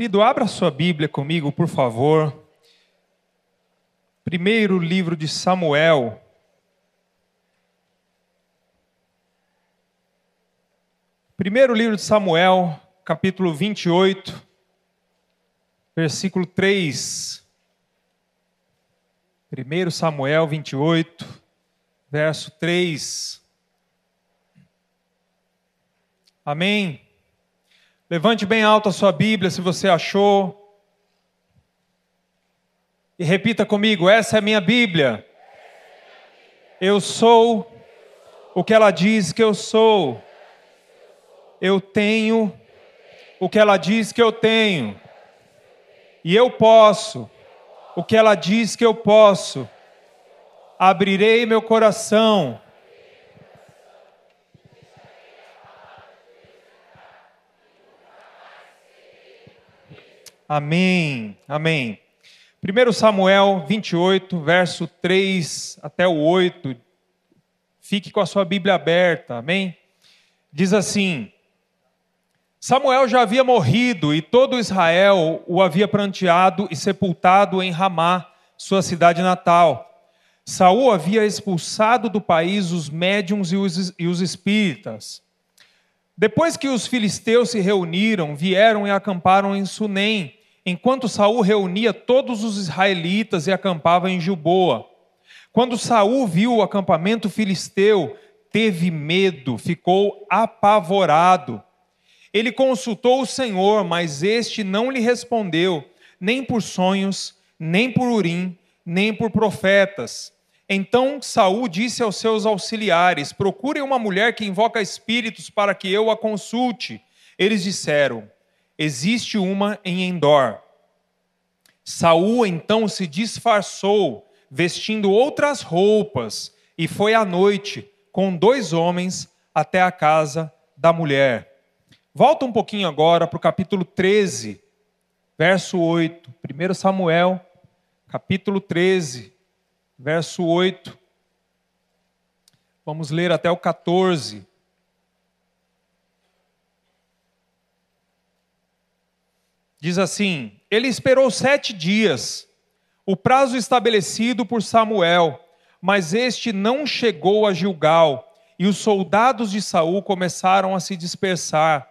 Querido, abra sua Bíblia comigo, por favor. Primeiro livro de Samuel. Primeiro livro de Samuel, capítulo 28, versículo 3. Primeiro Samuel 28, verso 3. Amém. Levante bem alto a sua Bíblia se você achou. E repita comigo: essa é a minha Bíblia. Eu sou o que ela diz que eu sou. Eu tenho o que ela diz que eu tenho. E eu posso o que ela diz que eu posso. Abrirei meu coração Amém, amém. 1 Samuel 28, verso 3 até o 8. Fique com a sua Bíblia aberta, amém? Diz assim: Samuel já havia morrido e todo Israel o havia pranteado e sepultado em Ramá, sua cidade natal. Saul havia expulsado do país os médiums e os, e os espíritas. Depois que os filisteus se reuniram, vieram e acamparam em Sunem enquanto Saul reunia todos os israelitas e acampava em Gilboa. Quando Saul viu o acampamento filisteu, teve medo, ficou apavorado. Ele consultou o Senhor, mas este não lhe respondeu, nem por sonhos, nem por urim, nem por profetas. Então Saul disse aos seus auxiliares: Procurem uma mulher que invoca espíritos para que eu a consulte. Eles disseram: existe uma em Endor. Saul então se disfarçou, vestindo outras roupas, e foi à noite com dois homens até a casa da mulher. Volta um pouquinho agora para o capítulo 13, verso 8. 1 Samuel, capítulo 13, verso 8. Vamos ler até o 14. Diz assim: Ele esperou sete dias, o prazo estabelecido por Samuel, mas este não chegou a Gilgal, e os soldados de Saul começaram a se dispersar.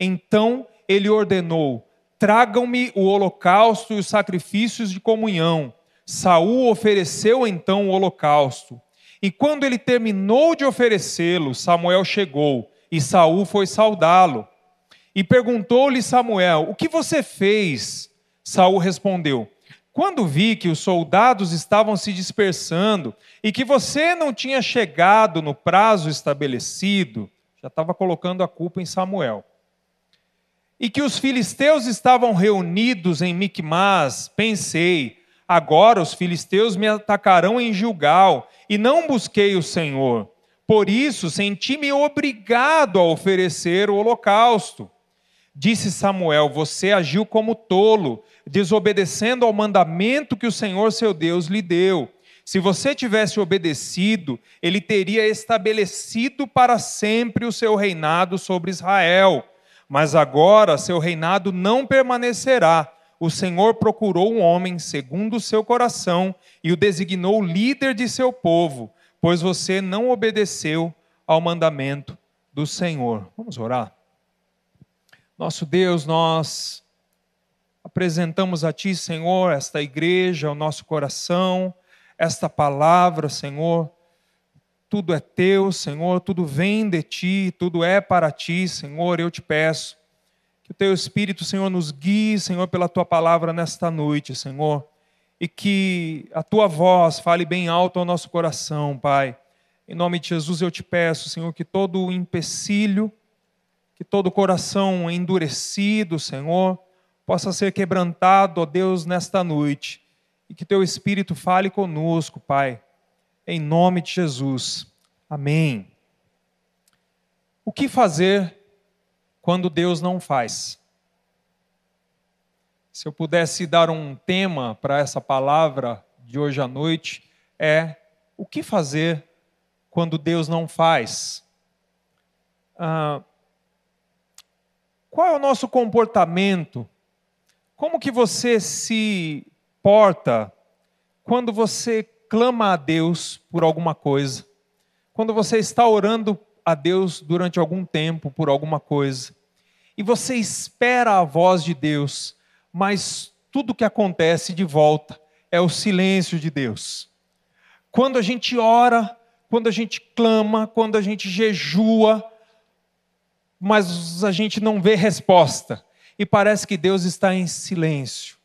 Então ele ordenou: Tragam-me o holocausto e os sacrifícios de comunhão. Saul ofereceu então o holocausto. E quando ele terminou de oferecê-lo, Samuel chegou, e Saul foi saudá-lo. E perguntou-lhe Samuel: O que você fez? Saul respondeu: Quando vi que os soldados estavam se dispersando e que você não tinha chegado no prazo estabelecido, já estava colocando a culpa em Samuel. E que os filisteus estavam reunidos em Micmas, pensei: agora os filisteus me atacarão em Gilgal, e não busquei o Senhor. Por isso senti-me obrigado a oferecer o holocausto. Disse Samuel: Você agiu como tolo, desobedecendo ao mandamento que o Senhor seu Deus lhe deu. Se você tivesse obedecido, ele teria estabelecido para sempre o seu reinado sobre Israel. Mas agora seu reinado não permanecerá. O Senhor procurou um homem segundo o seu coração e o designou líder de seu povo, pois você não obedeceu ao mandamento do Senhor. Vamos orar. Nosso Deus, nós apresentamos a Ti, Senhor, esta igreja, o nosso coração, esta palavra, Senhor. Tudo é Teu, Senhor, tudo vem de Ti, tudo é para Ti, Senhor. Eu te peço que o Teu Espírito, Senhor, nos guie, Senhor, pela Tua palavra nesta noite, Senhor. E que a Tua voz fale bem alto ao nosso coração, Pai. Em nome de Jesus eu te peço, Senhor, que todo o empecilho, que todo coração endurecido, Senhor, possa ser quebrantado, ó Deus, nesta noite, e que teu Espírito fale conosco, Pai, em nome de Jesus. Amém. O que fazer quando Deus não faz? Se eu pudesse dar um tema para essa palavra de hoje à noite, é o que fazer quando Deus não faz? Ah, qual é o nosso comportamento como que você se porta quando você clama a Deus por alguma coisa? Quando você está orando a Deus durante algum tempo por alguma coisa? E você espera a voz de Deus, mas tudo que acontece de volta é o silêncio de Deus. Quando a gente ora, quando a gente clama, quando a gente jejua, mas a gente não vê resposta. E parece que Deus está em silêncio.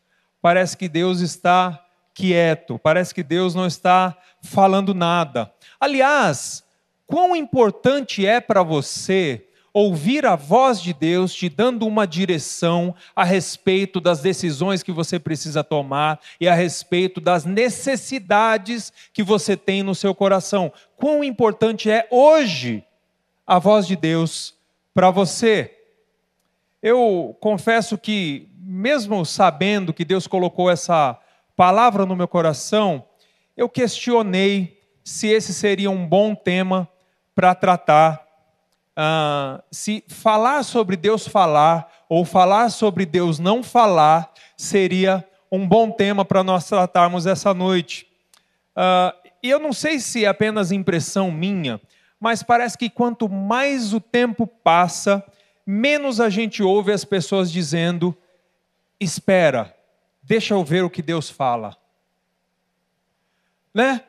Parece que Deus está quieto. Parece que Deus não está falando nada. Aliás, quão importante é para você ouvir a voz de Deus te dando uma direção a respeito das decisões que você precisa tomar e a respeito das necessidades que você tem no seu coração. Quão importante é hoje a voz de Deus para você. Eu confesso que, mesmo sabendo que Deus colocou essa palavra no meu coração, eu questionei se esse seria um bom tema para tratar ah, se falar sobre Deus falar ou falar sobre Deus não falar seria um bom tema para nós tratarmos essa noite. Ah, e eu não sei se é apenas impressão minha, mas parece que quanto mais o tempo passa, menos a gente ouve as pessoas dizendo: espera, deixa eu ver o que Deus fala. Né?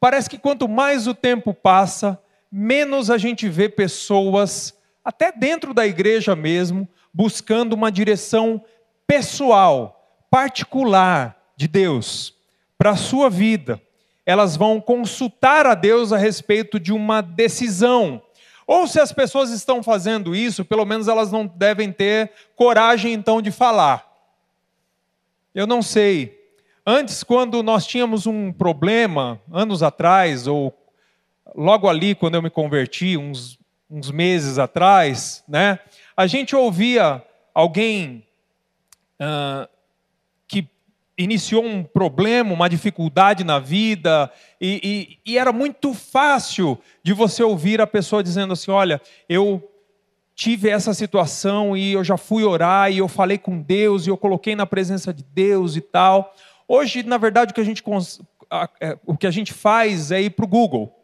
Parece que quanto mais o tempo passa, menos a gente vê pessoas, até dentro da igreja mesmo, buscando uma direção pessoal, particular de Deus para a sua vida. Elas vão consultar a Deus a respeito de uma decisão. Ou se as pessoas estão fazendo isso, pelo menos elas não devem ter coragem então de falar. Eu não sei. Antes, quando nós tínhamos um problema, anos atrás, ou logo ali, quando eu me converti, uns, uns meses atrás, né, a gente ouvia alguém uh, iniciou um problema, uma dificuldade na vida, e, e, e era muito fácil de você ouvir a pessoa dizendo assim: Olha, eu tive essa situação e eu já fui orar e eu falei com Deus e eu coloquei na presença de Deus e tal. Hoje, na verdade, o que a gente, é, o que a gente faz é ir para o Google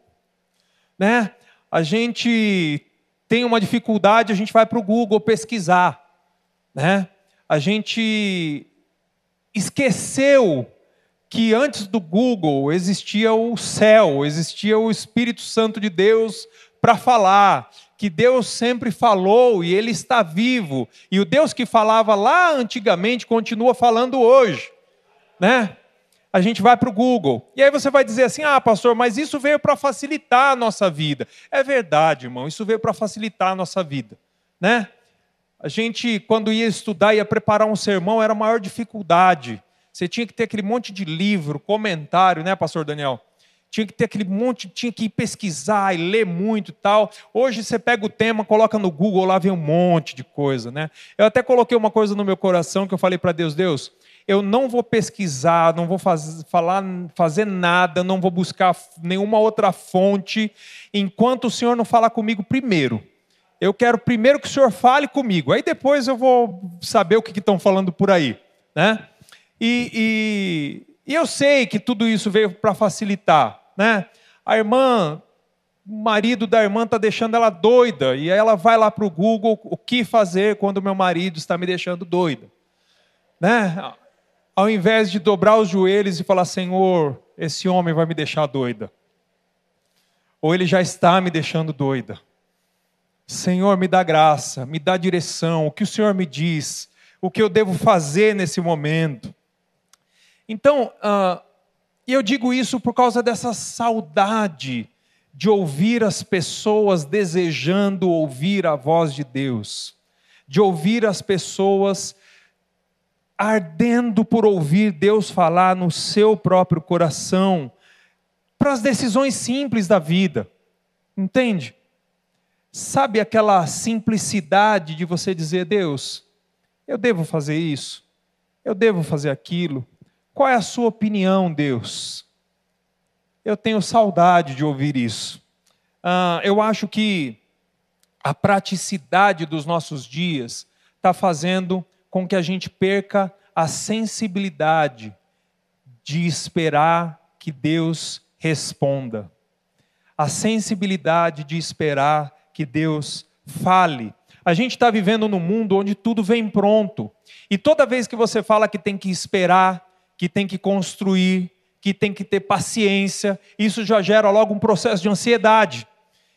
né? A gente tem uma dificuldade, a gente vai para o Google pesquisar, né? A gente esqueceu que antes do Google existia o céu, existia o Espírito Santo de Deus para falar, que Deus sempre falou e ele está vivo, e o Deus que falava lá antigamente continua falando hoje, né? a gente vai para o Google. E aí você vai dizer assim: ah, pastor, mas isso veio para facilitar a nossa vida. É verdade, irmão, isso veio para facilitar a nossa vida. Né? A gente, quando ia estudar, ia preparar um sermão, era a maior dificuldade. Você tinha que ter aquele monte de livro, comentário, né, pastor Daniel? Tinha que ter aquele monte, tinha que pesquisar e ler muito e tal. Hoje você pega o tema, coloca no Google, lá vem um monte de coisa, né? Eu até coloquei uma coisa no meu coração que eu falei para Deus, Deus, eu não vou pesquisar, não vou faz, falar, fazer nada, não vou buscar nenhuma outra fonte, enquanto o Senhor não falar comigo primeiro. Eu quero primeiro que o Senhor fale comigo, aí depois eu vou saber o que estão falando por aí. Né? E, e, e eu sei que tudo isso veio para facilitar. Né? A irmã, o marido da irmã está deixando ela doida, e aí ela vai lá para o Google, o que fazer quando meu marido está me deixando doida. Né? ao invés de dobrar os joelhos e falar: Senhor, esse homem vai me deixar doida. Ou ele já está me deixando doida. Senhor, me dá graça, me dá direção, o que o Senhor me diz, o que eu devo fazer nesse momento. Então, uh, eu digo isso por causa dessa saudade de ouvir as pessoas desejando ouvir a voz de Deus, de ouvir as pessoas ardendo por ouvir Deus falar no seu próprio coração, para as decisões simples da vida, entende? Sabe aquela simplicidade de você dizer, Deus, eu devo fazer isso, eu devo fazer aquilo, qual é a sua opinião, Deus? Eu tenho saudade de ouvir isso. Ah, eu acho que a praticidade dos nossos dias está fazendo com que a gente perca a sensibilidade de esperar que Deus responda, a sensibilidade de esperar que Deus fale. A gente está vivendo num mundo onde tudo vem pronto. E toda vez que você fala que tem que esperar, que tem que construir, que tem que ter paciência, isso já gera logo um processo de ansiedade.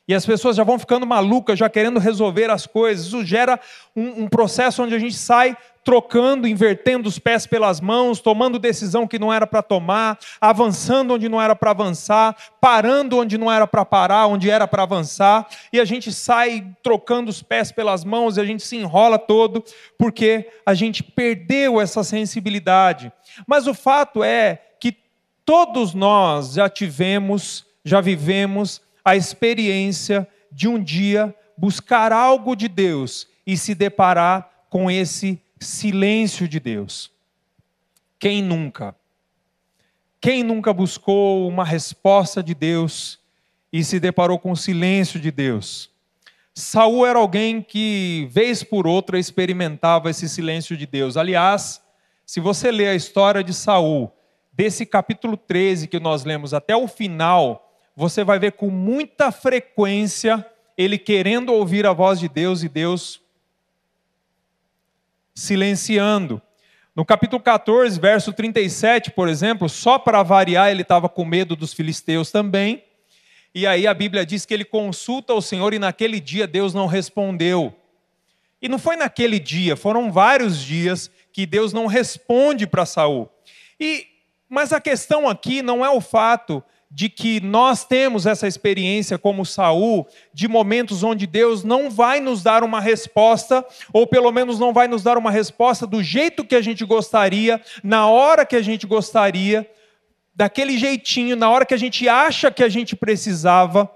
E as pessoas já vão ficando malucas, já querendo resolver as coisas. Isso gera um, um, processo onde a gente sai trocando, invertendo os pés pelas mãos, tomando decisão que não era para tomar, avançando onde não era para avançar, parando onde não era para parar, onde era para avançar. E a gente sai trocando os pés pelas mãos e a gente se enrola todo, porque a gente perdeu essa sensibilidade. Mas o fato é que todos nós já tivemos, já vivemos a experiência de um dia buscar algo de Deus e se deparar com esse silêncio de Deus. Quem nunca? Quem nunca buscou uma resposta de Deus e se deparou com o silêncio de Deus? Saul era alguém que, vez por outra, experimentava esse silêncio de Deus. Aliás, se você ler a história de Saul, desse capítulo 13 que nós lemos até o final, você vai ver com muita frequência ele querendo ouvir a voz de Deus e Deus silenciando. No capítulo 14, verso 37, por exemplo, só para variar, ele estava com medo dos filisteus também. E aí a Bíblia diz que ele consulta o Senhor e naquele dia Deus não respondeu. E não foi naquele dia, foram vários dias que Deus não responde para Saul. E mas a questão aqui não é o fato de que nós temos essa experiência como Saul, de momentos onde Deus não vai nos dar uma resposta, ou pelo menos não vai nos dar uma resposta do jeito que a gente gostaria, na hora que a gente gostaria, daquele jeitinho, na hora que a gente acha que a gente precisava.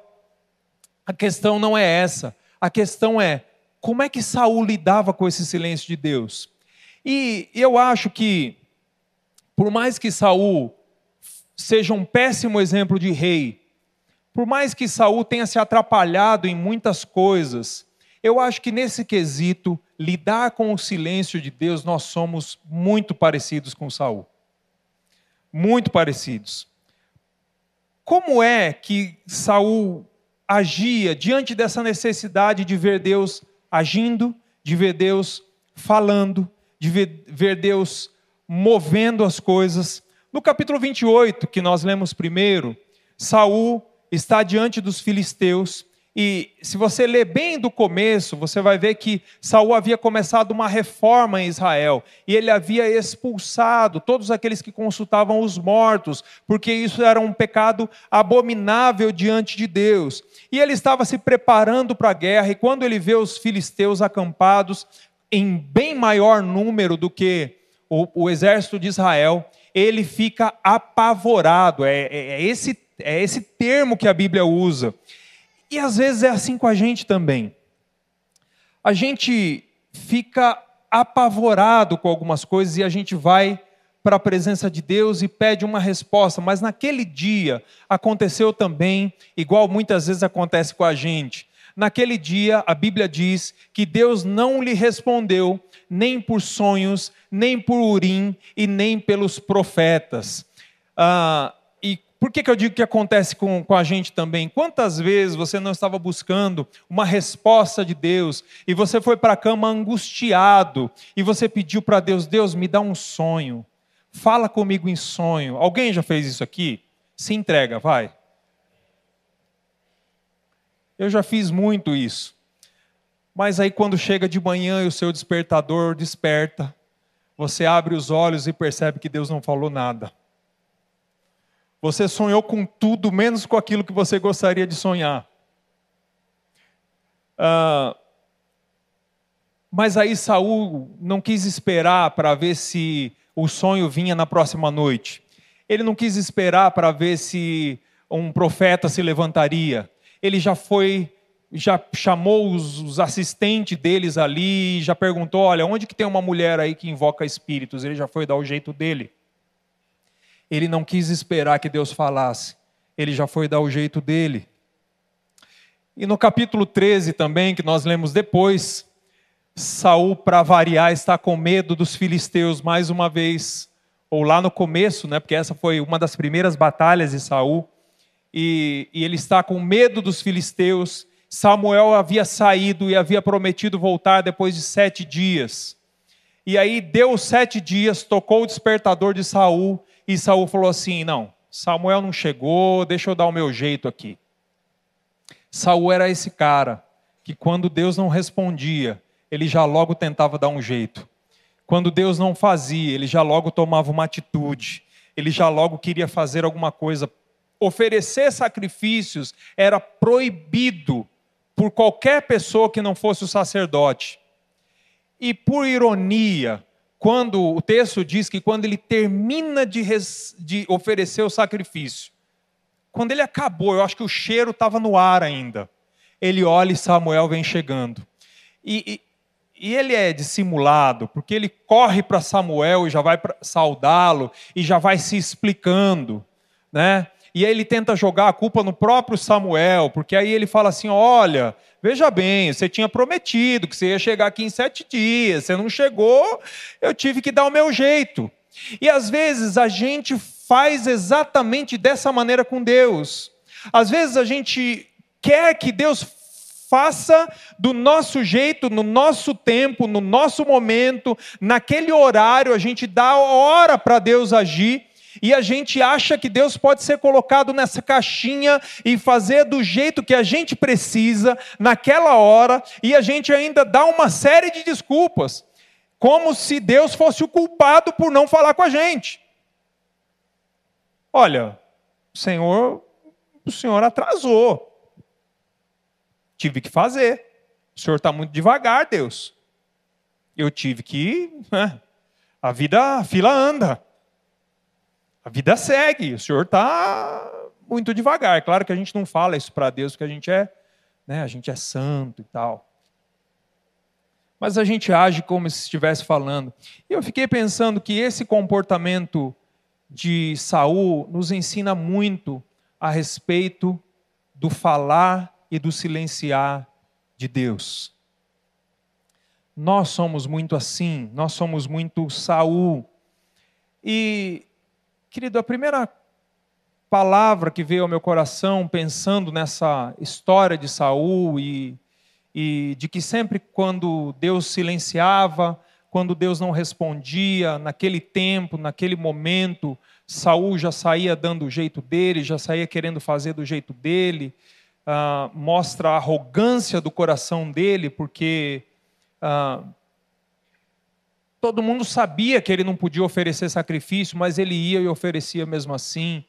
A questão não é essa. A questão é como é que Saul lidava com esse silêncio de Deus. E eu acho que por mais que Saul seja um péssimo exemplo de rei, por mais que Saul tenha se atrapalhado em muitas coisas, eu acho que nesse quesito, lidar com o silêncio de Deus, nós somos muito parecidos com Saul. Muito parecidos. Como é que Saul agia diante dessa necessidade de ver Deus agindo, de ver Deus falando, de ver, Deus movendo as coisas? No capítulo 28, que nós lemos primeiro, Saul está diante dos filisteus e se você ler bem do começo, você vai ver que Saul havia começado uma reforma em Israel e ele havia expulsado todos aqueles que consultavam os mortos, porque isso era um pecado abominável diante de Deus. E ele estava se preparando para a guerra e quando ele vê os filisteus acampados em bem maior número do que o, o exército de Israel, ele fica apavorado. É, é, é, esse, é esse termo que a Bíblia usa. E às vezes é assim com a gente também. A gente fica apavorado com algumas coisas e a gente vai para a presença de Deus e pede uma resposta, mas naquele dia aconteceu também, igual muitas vezes acontece com a gente. Naquele dia, a Bíblia diz que Deus não lhe respondeu nem por sonhos, nem por Urim e nem pelos profetas. Ah, e por que, que eu digo que acontece com, com a gente também? Quantas vezes você não estava buscando uma resposta de Deus e você foi para a cama angustiado e você pediu para Deus: Deus, me dá um sonho, fala comigo em sonho. Alguém já fez isso aqui? Se entrega, vai. Eu já fiz muito isso. Mas aí, quando chega de manhã e o seu despertador desperta, você abre os olhos e percebe que Deus não falou nada. Você sonhou com tudo, menos com aquilo que você gostaria de sonhar. Ah, mas aí Saul não quis esperar para ver se o sonho vinha na próxima noite. Ele não quis esperar para ver se um profeta se levantaria. Ele já foi já chamou os, os, assistentes deles ali, já perguntou, olha, onde que tem uma mulher aí que invoca espíritos? Ele já foi dar o jeito dele. Ele não quis esperar que Deus falasse, ele já foi dar o jeito dele. E no capítulo 13 também, que nós lemos depois, Saul, para variar, está com medo dos filisteus mais uma vez, ou lá no começo, né? Porque essa foi uma das primeiras batalhas de Saul. E, e ele está com medo dos filisteus. Samuel havia saído e havia prometido voltar depois de sete dias. E aí deu sete dias, tocou o despertador de Saul e Saul falou assim: não, Samuel não chegou, deixa eu dar o meu jeito aqui. Saul era esse cara que quando Deus não respondia, ele já logo tentava dar um jeito. Quando Deus não fazia, ele já logo tomava uma atitude. Ele já logo queria fazer alguma coisa. Oferecer sacrifícios era proibido por qualquer pessoa que não fosse o sacerdote. E por ironia, quando o texto diz que quando ele termina de, res, de oferecer o sacrifício, quando ele acabou, eu acho que o cheiro estava no ar ainda. Ele olha e Samuel vem chegando. E, e, e ele é dissimulado, porque ele corre para Samuel e já vai saudá-lo e já vai se explicando, né? E aí ele tenta jogar a culpa no próprio Samuel, porque aí ele fala assim: olha, veja bem, você tinha prometido que você ia chegar aqui em sete dias, você não chegou, eu tive que dar o meu jeito. E às vezes a gente faz exatamente dessa maneira com Deus. Às vezes a gente quer que Deus faça do nosso jeito, no nosso tempo, no nosso momento, naquele horário, a gente dá hora para Deus agir. E a gente acha que Deus pode ser colocado nessa caixinha e fazer do jeito que a gente precisa, naquela hora, e a gente ainda dá uma série de desculpas, como se Deus fosse o culpado por não falar com a gente. Olha, o Senhor, o Senhor atrasou. Tive que fazer. O Senhor está muito devagar, Deus. Eu tive que. Né? A vida, a fila anda. A vida segue. O Senhor está muito devagar. É claro que a gente não fala isso para Deus, porque a gente é, né, a gente é santo e tal. Mas a gente age como se estivesse falando. E eu fiquei pensando que esse comportamento de Saul nos ensina muito a respeito do falar e do silenciar de Deus. Nós somos muito assim, nós somos muito Saul. E, querido, a primeira palavra que veio ao meu coração pensando nessa história de Saul e, e de que sempre quando Deus silenciava, quando Deus não respondia, naquele tempo, naquele momento, Saul já saía dando o jeito dele, já saía querendo fazer do jeito dele. Uh, mostra a arrogância do coração dele, porque uh, todo mundo sabia que ele não podia oferecer sacrifício, mas ele ia e oferecia mesmo assim.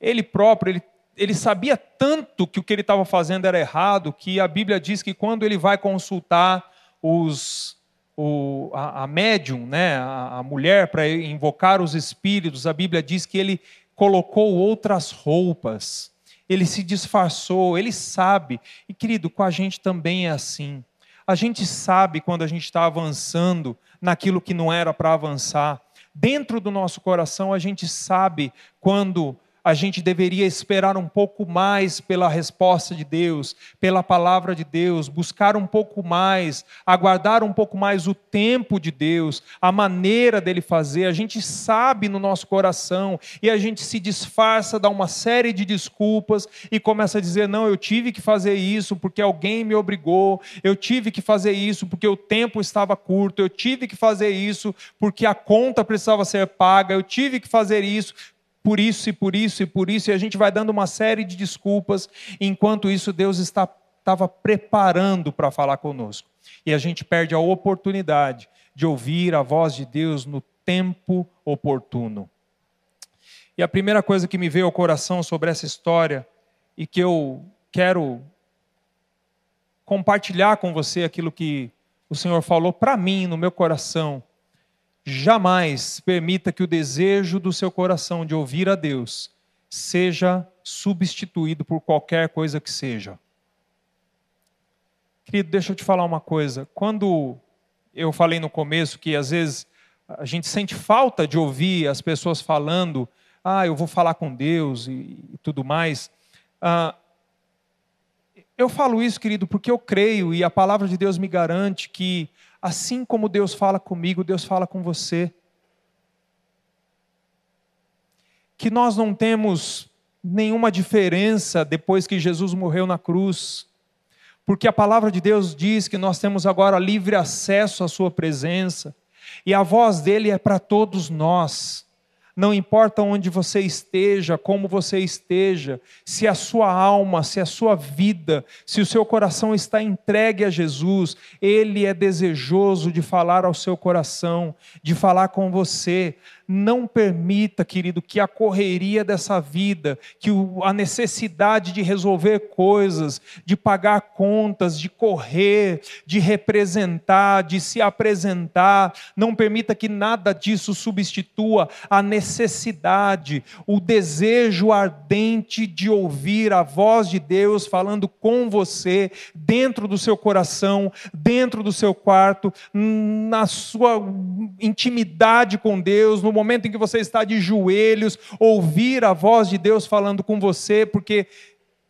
Ele próprio, ele, ele sabia tanto que o que ele estava fazendo era errado, que a Bíblia diz que quando ele vai consultar os o, a, a médium, né, a, a mulher, para invocar os espíritos, a Bíblia diz que ele colocou outras roupas, ele se disfarçou, ele sabe. E querido, com a gente também é assim. A gente sabe quando a gente está avançando naquilo que não era para avançar. Dentro do nosso coração, a gente sabe quando a gente deveria esperar um pouco mais pela resposta de Deus, pela palavra de Deus, buscar um pouco mais, aguardar um pouco mais o tempo de Deus, a maneira dele fazer. A gente sabe no nosso coração e a gente se disfarça, dá uma série de desculpas e começa a dizer: não, eu tive que fazer isso porque alguém me obrigou, eu tive que fazer isso porque o tempo estava curto, eu tive que fazer isso porque a conta precisava ser paga, eu tive que fazer isso por isso e por isso e por isso, e a gente vai dando uma série de desculpas, enquanto isso Deus está, estava preparando para falar conosco. E a gente perde a oportunidade de ouvir a voz de Deus no tempo oportuno. E a primeira coisa que me veio ao coração sobre essa história, e que eu quero compartilhar com você aquilo que o Senhor falou para mim no meu coração, Jamais permita que o desejo do seu coração de ouvir a Deus seja substituído por qualquer coisa que seja. Querido, deixa eu te falar uma coisa. Quando eu falei no começo que às vezes a gente sente falta de ouvir as pessoas falando, ah, eu vou falar com Deus e, e tudo mais. Ah, eu falo isso, querido, porque eu creio e a palavra de Deus me garante que Assim como Deus fala comigo, Deus fala com você. Que nós não temos nenhuma diferença depois que Jesus morreu na cruz, porque a palavra de Deus diz que nós temos agora livre acesso à Sua presença, e a voz dele é para todos nós. Não importa onde você esteja, como você esteja, se a sua alma, se a sua vida, se o seu coração está entregue a Jesus, Ele é desejoso de falar ao seu coração, de falar com você. Não permita, querido, que a correria dessa vida, que a necessidade de resolver coisas, de pagar contas, de correr, de representar, de se apresentar, não permita que nada disso substitua a necessidade, o desejo ardente de ouvir a voz de Deus falando com você, dentro do seu coração, dentro do seu quarto, na sua intimidade com Deus, no no momento em que você está de joelhos, ouvir a voz de Deus falando com você, porque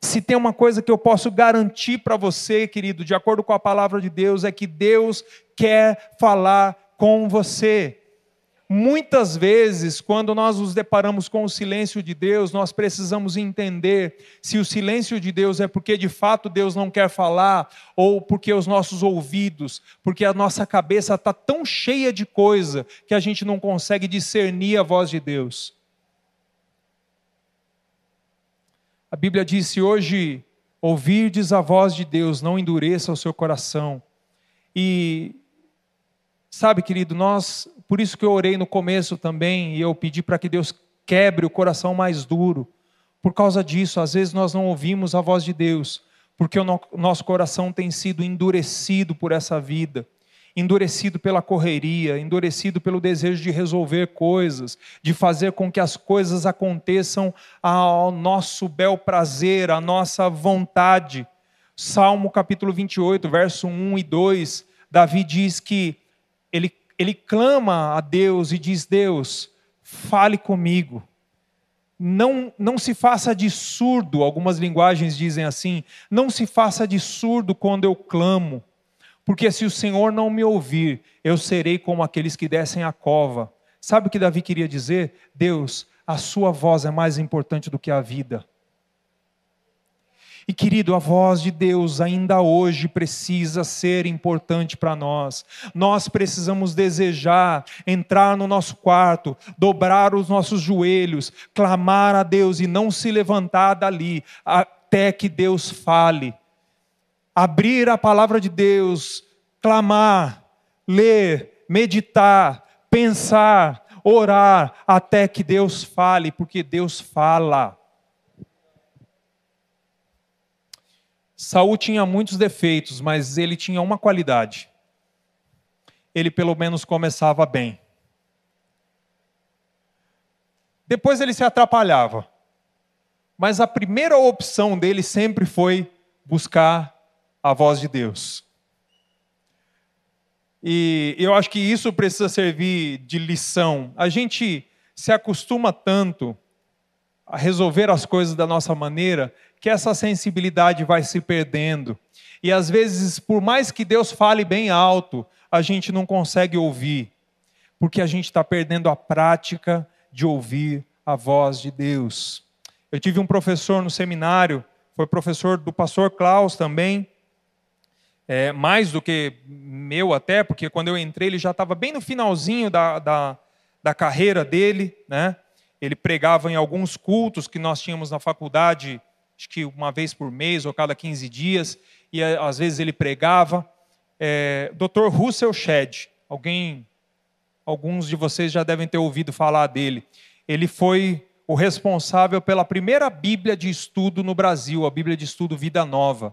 se tem uma coisa que eu posso garantir para você, querido, de acordo com a palavra de Deus, é que Deus quer falar com você. Muitas vezes, quando nós nos deparamos com o silêncio de Deus, nós precisamos entender se o silêncio de Deus é porque de fato Deus não quer falar, ou porque os nossos ouvidos, porque a nossa cabeça está tão cheia de coisa que a gente não consegue discernir a voz de Deus. A Bíblia diz: se hoje ouvirdes a voz de Deus, não endureça o seu coração. E Sabe, querido, nós, por isso que eu orei no começo também, e eu pedi para que Deus quebre o coração mais duro. Por causa disso, às vezes nós não ouvimos a voz de Deus, porque o nosso coração tem sido endurecido por essa vida, endurecido pela correria, endurecido pelo desejo de resolver coisas, de fazer com que as coisas aconteçam ao nosso bel prazer, à nossa vontade. Salmo capítulo 28, verso 1 e 2, Davi diz que ele, ele clama a Deus e diz: Deus, fale comigo. Não, não se faça de surdo, algumas linguagens dizem assim, não se faça de surdo quando eu clamo, porque se o Senhor não me ouvir, eu serei como aqueles que descem a cova. Sabe o que Davi queria dizer? Deus, a sua voz é mais importante do que a vida. E querido, a voz de Deus ainda hoje precisa ser importante para nós. Nós precisamos desejar entrar no nosso quarto, dobrar os nossos joelhos, clamar a Deus e não se levantar dali até que Deus fale. Abrir a palavra de Deus, clamar, ler, meditar, pensar, orar até que Deus fale, porque Deus fala. Saul tinha muitos defeitos, mas ele tinha uma qualidade. Ele pelo menos começava bem. Depois ele se atrapalhava. Mas a primeira opção dele sempre foi buscar a voz de Deus. E eu acho que isso precisa servir de lição. A gente se acostuma tanto a resolver as coisas da nossa maneira que essa sensibilidade vai se perdendo. E às vezes, por mais que Deus fale bem alto, a gente não consegue ouvir, porque a gente está perdendo a prática de ouvir a voz de Deus. Eu tive um professor no seminário, foi professor do pastor Klaus também, é, mais do que meu até, porque quando eu entrei ele já estava bem no finalzinho da, da, da carreira dele, né? Ele pregava em alguns cultos que nós tínhamos na faculdade acho que uma vez por mês ou cada 15 dias, e eh, às vezes ele pregava. É, Dr. Russell Shedd, alguém, alguns de vocês já devem ter ouvido falar dele. Ele foi o responsável pela primeira Bíblia de estudo no Brasil, a Bíblia de estudo Vida Nova.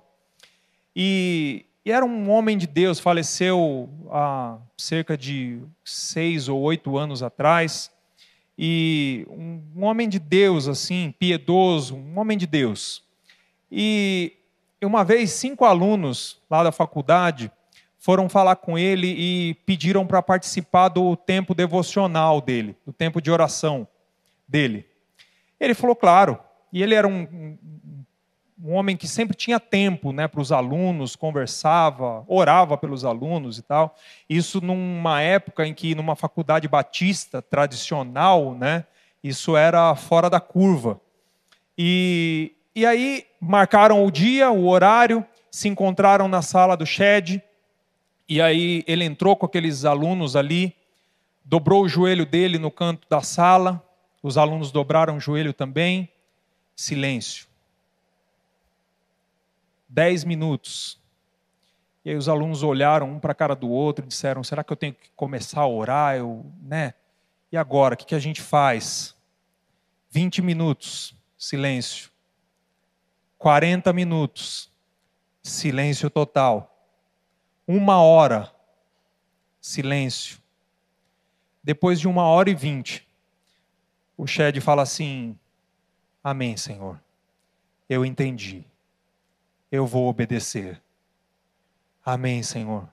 E, e era um homem de Deus, faleceu há cerca de seis ou oito anos atrás e um, homem de Deus, assim, piedoso, um homem de Deus. E uma vez, cinco alunos lá da faculdade foram falar com ele e pediram para participar do tempo devocional dele, do tempo de oração dele. Ele falou, claro. E ele era um, um, um homem que sempre tinha tempo né, para os alunos, conversava, orava pelos alunos e tal. Isso numa época em que, numa faculdade batista tradicional, né, isso era fora da curva. E, e aí marcaram o dia, o horário, se encontraram na sala do Shed, e aí ele entrou com aqueles alunos ali, dobrou o joelho dele no canto da sala, os alunos dobraram o joelho também, silêncio. Dez minutos. E aí os alunos olharam um para a cara do outro e disseram: será que eu tenho que começar a orar? Eu, né? E agora, o que, que a gente faz? 20 minutos, silêncio. 40 minutos, silêncio total. Uma hora, silêncio. Depois de uma hora e vinte, o Shed fala assim: Amém, Senhor. Eu entendi. Eu vou obedecer. Amém, Senhor.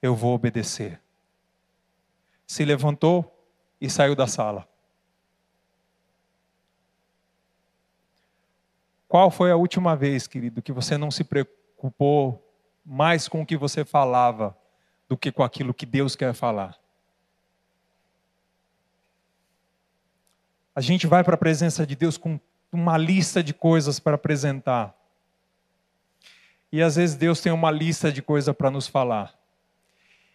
Eu vou obedecer. Se levantou e saiu da sala. Qual foi a última vez, querido, que você não se preocupou mais com o que você falava do que com aquilo que Deus quer falar? A gente vai para a presença de Deus com uma lista de coisas para apresentar. E às vezes Deus tem uma lista de coisas para nos falar.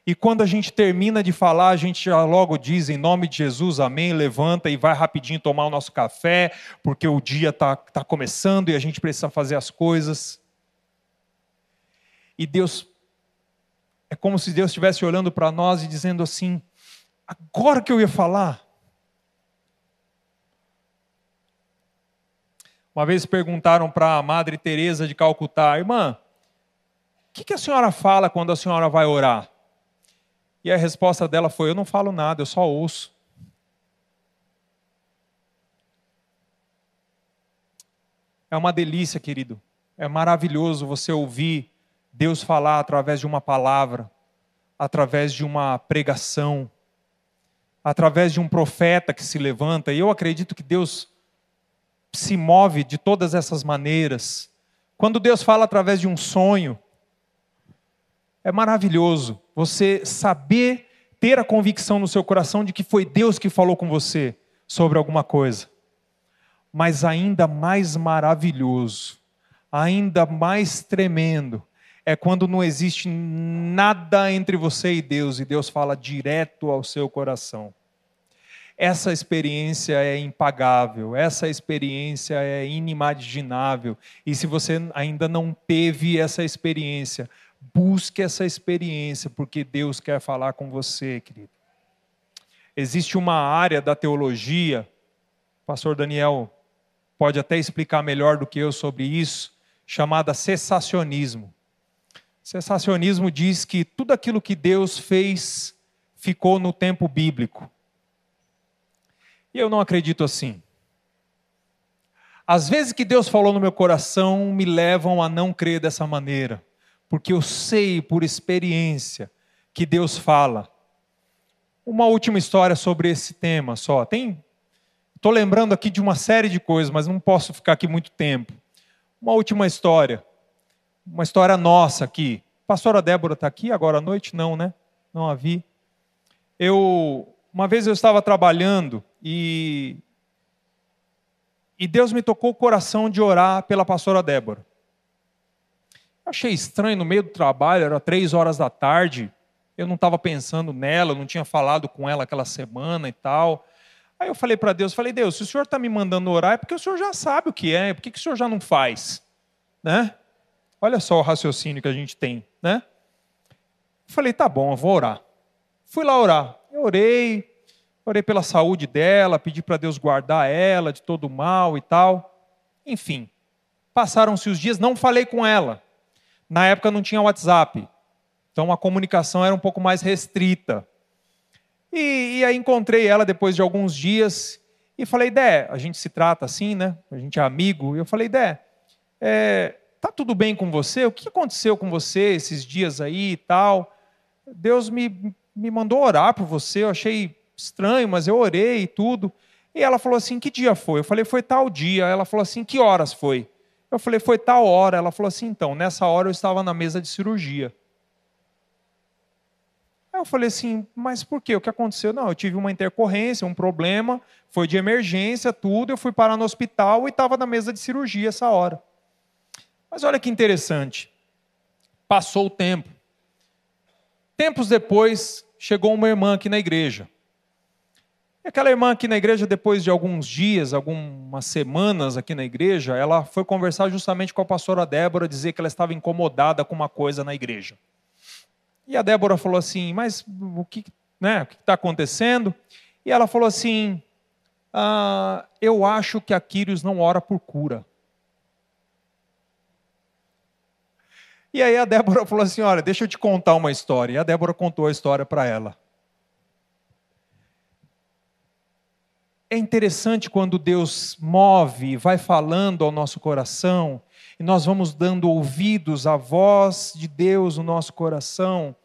E quando a gente termina de falar, a gente já logo diz em nome de Jesus, amém, levanta e vai rapidinho tomar o nosso café, porque o dia está tá começando e a gente precisa fazer as coisas. E Deus, é como se Deus estivesse olhando para nós e dizendo assim: agora que eu ia falar. Uma vez perguntaram para a Madre Teresa de Calcutá, irmã, que, que a senhora fala quando a senhora vai orar? E a resposta dela foi: Eu não falo nada, eu só ouço. É uma delícia, querido. É maravilhoso você ouvir Deus falar através de uma palavra, através de uma pregação, através de um profeta que se levanta. E eu acredito que Deus se move de todas essas maneiras. Quando Deus fala através de um sonho, é maravilhoso você saber ter a convicção no seu coração de que foi Deus que falou com você sobre alguma coisa. Mas ainda mais maravilhoso, ainda mais tremendo, é quando não existe nada entre você e Deus e Deus fala direto ao seu coração. Essa experiência é impagável, essa experiência é inimaginável. E se você ainda não teve essa experiência, Busque essa experiência, porque Deus quer falar com você, querido. Existe uma área da teologia, o pastor Daniel pode até explicar melhor do que eu sobre isso, chamada cessacionismo. Cessacionismo diz que tudo aquilo que Deus fez ficou no tempo bíblico. E eu não acredito assim. Às vezes que Deus falou no meu coração me levam a não crer dessa maneira porque eu sei por experiência que Deus fala. Uma última história sobre esse tema só. Tem Estou lembrando aqui de uma série de coisas, mas não posso ficar aqui muito tempo. Uma última história. Uma história nossa aqui. Pastora Débora está aqui agora à noite? Não, né? Não a vi. Eu, uma vez eu estava trabalhando e, e Deus me tocou o coração de orar pela pastora Débora. Achei estranho no meio do trabalho, era três horas da tarde, eu não estava pensando nela, não tinha falado com ela aquela semana e tal. Aí eu falei para Deus, falei, Deus, se o Senhor está me mandando orar é porque o Senhor já sabe o que é, por que, que o Senhor já não faz? Né? Olha só o raciocínio que a gente tem, né? Falei, tá bom, eu vou orar. Fui lá orar. Eu orei, orei pela saúde dela, pedi para Deus guardar ela de todo mal e tal. Enfim, passaram-se os dias, não falei com ela. Na época não tinha WhatsApp, então a comunicação era um pouco mais restrita. E, e aí encontrei ela depois de alguns dias e falei, Dé, a gente se trata assim, né? A gente é amigo. E eu falei, Dé, é, tá tudo bem com você? O que aconteceu com você esses dias aí e tal? Deus me, me mandou orar por você, eu achei estranho, mas eu orei e tudo. E ela falou assim: que dia foi? Eu falei: foi tal dia. Ela falou assim: que horas foi? Eu falei: Foi tal hora. Ela falou assim: Então, nessa hora eu estava na mesa de cirurgia. Aí eu falei assim: Mas por quê? O que aconteceu? Não, eu tive uma intercorrência, um problema, foi de emergência, tudo. Eu fui parar no hospital e estava na mesa de cirurgia essa hora. Mas olha que interessante. Passou o tempo. Tempos depois, chegou uma irmã aqui na igreja. Aquela irmã aqui na igreja, depois de alguns dias, algumas semanas aqui na igreja, ela foi conversar justamente com a pastora Débora, dizer que ela estava incomodada com uma coisa na igreja. E a Débora falou assim: Mas o que né, está acontecendo? E ela falou assim: ah, Eu acho que a Quírios não ora por cura. E aí a Débora falou assim: Olha, deixa eu te contar uma história. E a Débora contou a história para ela. É interessante quando Deus move, vai falando ao nosso coração, e nós vamos dando ouvidos à voz de Deus no nosso coração,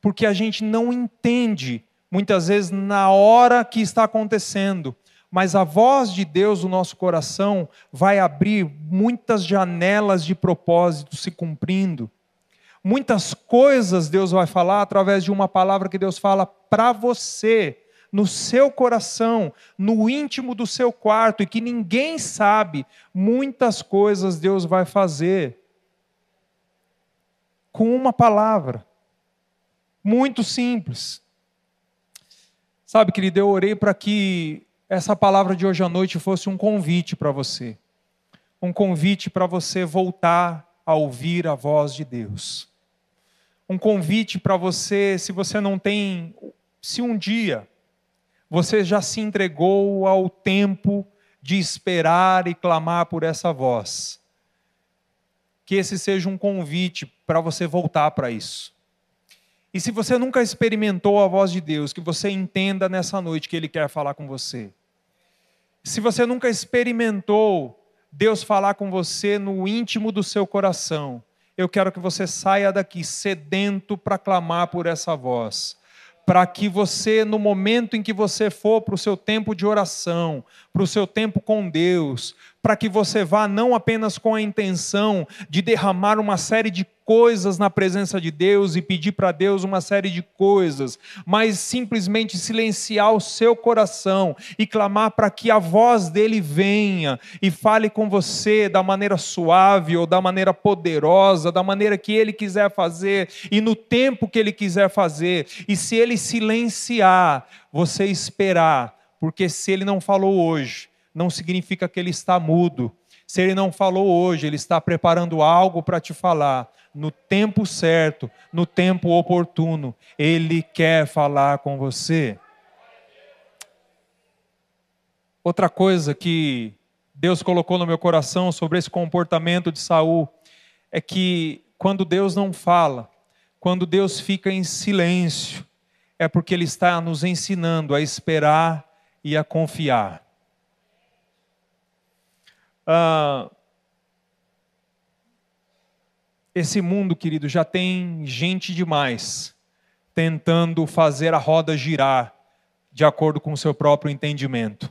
porque a gente não entende, muitas vezes, na hora que está acontecendo, mas a voz de Deus no nosso coração vai abrir muitas janelas de propósito se cumprindo. Muitas coisas Deus vai falar através de uma palavra que Deus fala para você no seu coração, no íntimo do seu quarto, e que ninguém sabe, muitas coisas Deus vai fazer com uma palavra. Muito simples. Sabe, querido, eu orei para que essa palavra de hoje à noite fosse um convite para você. Um convite para você voltar a ouvir a voz de Deus. Um convite para você, se você não tem, se um dia você já se entregou ao tempo de esperar e clamar por essa voz. Que esse seja um convite para você voltar para isso. E se você nunca experimentou a voz de Deus, que você entenda nessa noite que Ele quer falar com você. Se você nunca experimentou Deus falar com você no íntimo do seu coração, eu quero que você saia daqui sedento para clamar por essa voz para que você, no momento em que você for para o seu tempo de oração, para o seu tempo com Deus, para que você vá não apenas com a intenção de derramar uma série de coisas na presença de Deus e pedir para Deus uma série de coisas, mas simplesmente silenciar o seu coração e clamar para que a voz dele venha e fale com você da maneira suave ou da maneira poderosa, da maneira que ele quiser fazer e no tempo que ele quiser fazer. E se ele silenciar, você esperar, porque se ele não falou hoje, não significa que ele está mudo. Se ele não falou hoje, ele está preparando algo para te falar. No tempo certo, no tempo oportuno, ele quer falar com você. Outra coisa que Deus colocou no meu coração sobre esse comportamento de Saul é que quando Deus não fala, quando Deus fica em silêncio, é porque ele está nos ensinando a esperar e a confiar. Ah, esse mundo, querido, já tem gente demais tentando fazer a roda girar de acordo com o seu próprio entendimento.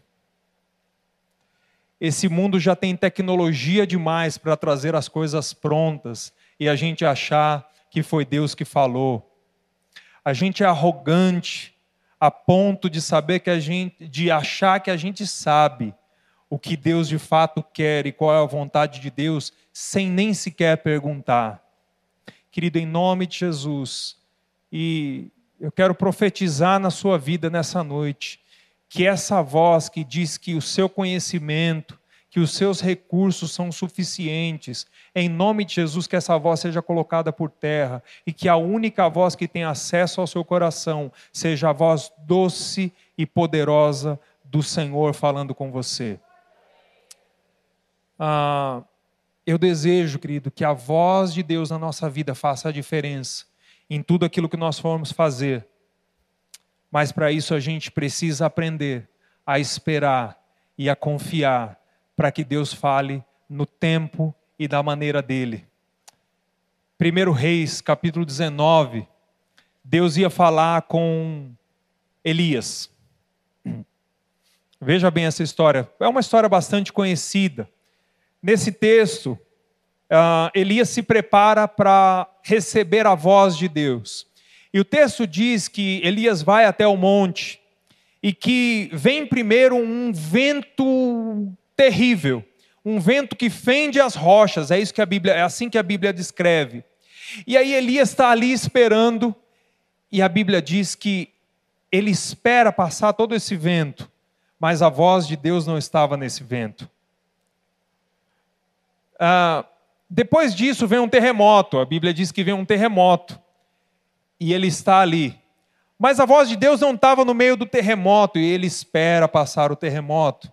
Esse mundo já tem tecnologia demais para trazer as coisas prontas e a gente achar que foi Deus que falou. A gente é arrogante a ponto de saber que a gente, de achar que a gente sabe o que Deus de fato quer e qual é a vontade de Deus, sem nem sequer perguntar. Querido, em nome de Jesus, e eu quero profetizar na sua vida nessa noite, que essa voz que diz que o seu conhecimento, que os seus recursos são suficientes, em nome de Jesus, que essa voz seja colocada por terra e que a única voz que tem acesso ao seu coração seja a voz doce e poderosa do Senhor falando com você. Ah, eu desejo, querido, que a voz de Deus na nossa vida faça a diferença em tudo aquilo que nós formos fazer. Mas para isso a gente precisa aprender a esperar e a confiar para que Deus fale no tempo e da maneira dele. 1 Reis, capítulo 19, Deus ia falar com Elias. Veja bem essa história. É uma história bastante conhecida. Nesse texto, uh, Elias se prepara para receber a voz de Deus. E o texto diz que Elias vai até o monte e que vem primeiro um vento terrível, um vento que fende as rochas, é isso que a Bíblia, é assim que a Bíblia descreve. E aí Elias está ali esperando, e a Bíblia diz que ele espera passar todo esse vento, mas a voz de Deus não estava nesse vento. Ah, depois disso vem um terremoto, a Bíblia diz que vem um terremoto, e ele está ali. Mas a voz de Deus não estava no meio do terremoto, e ele espera passar o terremoto.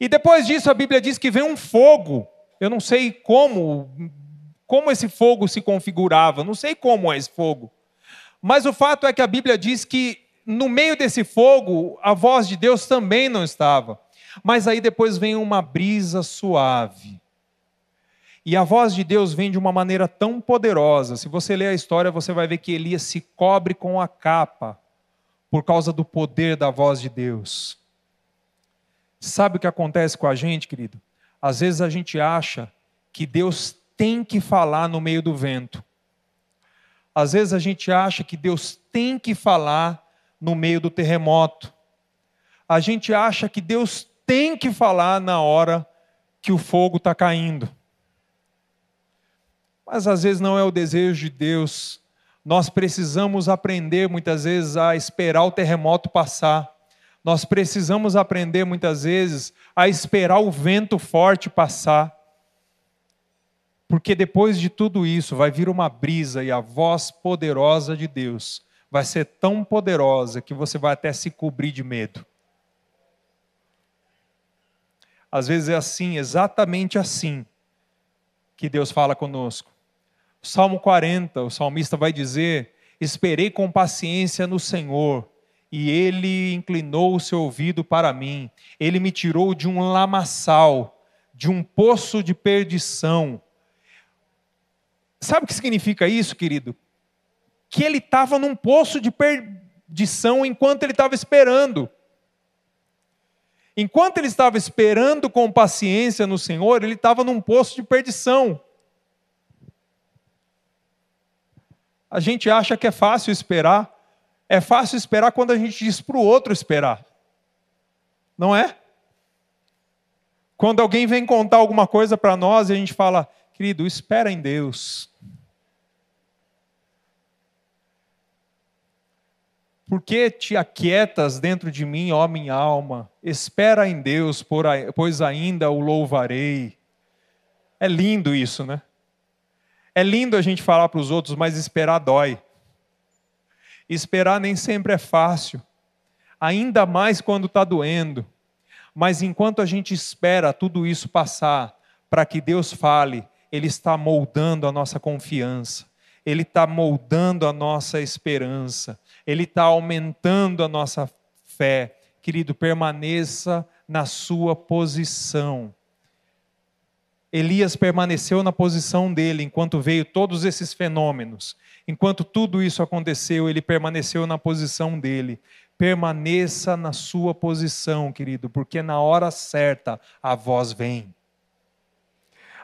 E depois disso a Bíblia diz que vem um fogo. Eu não sei como, como esse fogo se configurava, não sei como é esse fogo. Mas o fato é que a Bíblia diz que no meio desse fogo a voz de Deus também não estava. Mas aí depois vem uma brisa suave. E a voz de Deus vem de uma maneira tão poderosa. Se você ler a história, você vai ver que Elias se cobre com a capa por causa do poder da voz de Deus. Sabe o que acontece com a gente, querido? Às vezes a gente acha que Deus tem que falar no meio do vento. Às vezes a gente acha que Deus tem que falar no meio do terremoto. A gente acha que Deus tem que falar na hora que o fogo está caindo. Mas às vezes não é o desejo de Deus. Nós precisamos aprender muitas vezes a esperar o terremoto passar. Nós precisamos aprender muitas vezes a esperar o vento forte passar. Porque depois de tudo isso vai vir uma brisa e a voz poderosa de Deus vai ser tão poderosa que você vai até se cobrir de medo. Às vezes é assim, exatamente assim, que Deus fala conosco. Salmo 40, o salmista vai dizer: Esperei com paciência no Senhor e ele inclinou o seu ouvido para mim. Ele me tirou de um lamaçal, de um poço de perdição. Sabe o que significa isso, querido? Que ele estava num poço de perdição enquanto ele estava esperando. Enquanto ele estava esperando com paciência no Senhor, ele estava num poço de perdição. A gente acha que é fácil esperar, é fácil esperar quando a gente diz para o outro esperar. Não é? Quando alguém vem contar alguma coisa para nós e a gente fala, querido, espera em Deus. Por que te aquietas dentro de mim, ó minha alma? Espera em Deus, pois ainda o louvarei. É lindo isso, né? É lindo a gente falar para os outros, mas esperar dói. Esperar nem sempre é fácil, ainda mais quando está doendo. Mas enquanto a gente espera tudo isso passar, para que Deus fale, Ele está moldando a nossa confiança, Ele está moldando a nossa esperança, Ele está aumentando a nossa fé. Querido, permaneça na sua posição. Elias permaneceu na posição dele enquanto veio todos esses fenômenos. Enquanto tudo isso aconteceu, ele permaneceu na posição dele. Permaneça na sua posição, querido, porque na hora certa a voz vem.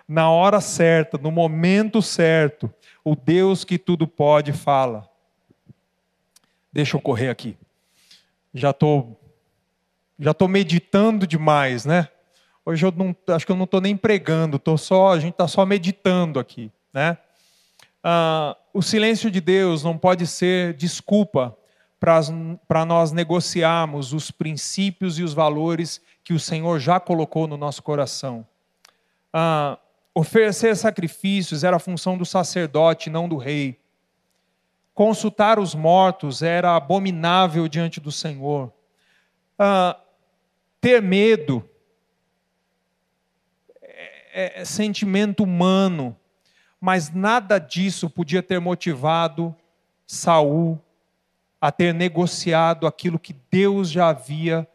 Na hora certa, no momento certo, o Deus que tudo pode fala. Deixa eu correr aqui. Já estou já tô meditando demais, né? Hoje eu não, acho que eu não estou nem pregando, tô só, a gente está só meditando aqui. Né? Ah, o silêncio de Deus não pode ser desculpa para nós negociarmos os princípios e os valores que o Senhor já colocou no nosso coração. Ah, oferecer sacrifícios era a função do sacerdote, não do rei. Consultar os mortos era abominável diante do Senhor. Ah, ter medo é, é, sentimento humano, mas nada disso podia ter motivado Saul a ter negociado aquilo que Deus já havia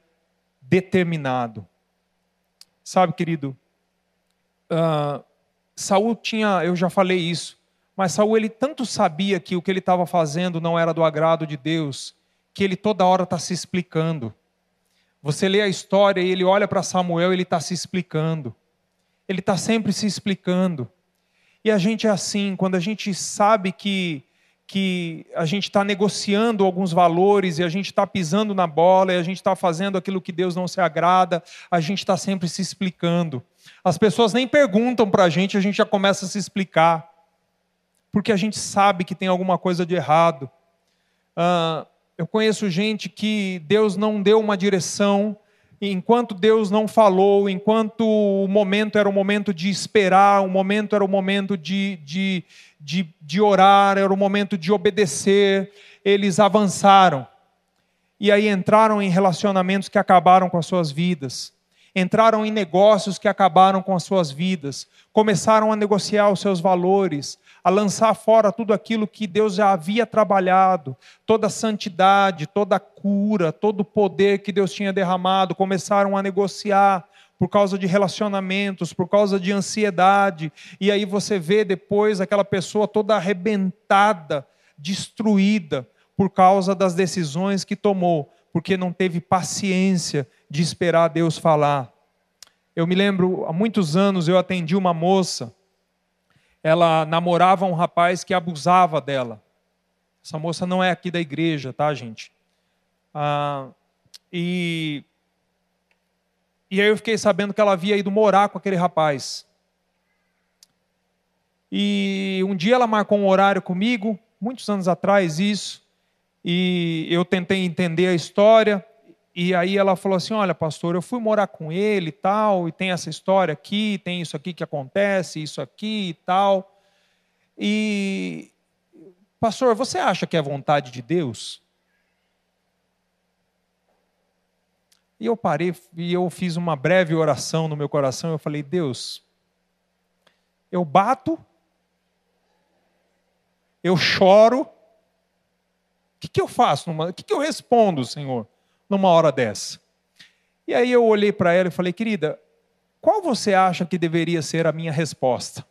determinado. Sabe, querido, uh, Saul tinha, eu já falei isso, mas Saul ele tanto sabia que o que ele estava fazendo não era do agrado de Deus, que ele toda hora está se explicando. Você lê a história e ele olha para Samuel e ele está se explicando ele está sempre se explicando. E a gente é assim, quando a gente sabe que, que a gente está negociando alguns valores e a gente está pisando na bola e a gente está fazendo aquilo que Deus não se agrada, a gente está sempre se explicando. As pessoas nem perguntam para a gente, a gente já começa a se explicar. Porque a gente sabe que tem alguma coisa de errado. Uh, eu conheço gente que Deus não deu uma direção, enquanto Deus não falou, enquanto o momento era o momento de esperar, o momento era o momento de, de, de, de orar, era o momento de obedecer, eles avançaram. E aí entraram em relacionamentos que acabaram com as suas vidas. Entraram em negócios que acabaram com as suas vidas, começaram a negociar os seus valores, a lançar fora tudo aquilo que Deus já havia trabalhado, toda a santidade, toda a cura, todo o poder que Deus tinha derramado, começaram a negociar por causa de relacionamentos, por causa de ansiedade, e aí você vê depois aquela pessoa toda arrebentada, destruída por causa das decisões que tomou, porque não teve paciência de esperar Deus falar. Eu me lembro, há muitos anos eu atendi uma moça ela namorava um rapaz que abusava dela. Essa moça não é aqui da igreja, tá, gente? Ah, e, e aí eu fiquei sabendo que ela havia ido morar com aquele rapaz. E um dia ela marcou um horário comigo, muitos anos atrás, isso, e eu tentei entender a história. E aí ela falou assim: Olha, pastor, eu fui morar com ele e tal, e tem essa história aqui, tem isso aqui que acontece, isso aqui e tal. E, pastor, você acha que é vontade de Deus? E eu parei e eu fiz uma breve oração no meu coração. Eu falei: Deus, eu bato, eu choro, o que, que eu faço? O que, que eu respondo, Senhor? Numa hora dessa? E aí eu olhei para ela e falei, querida, qual você acha que deveria ser a minha resposta?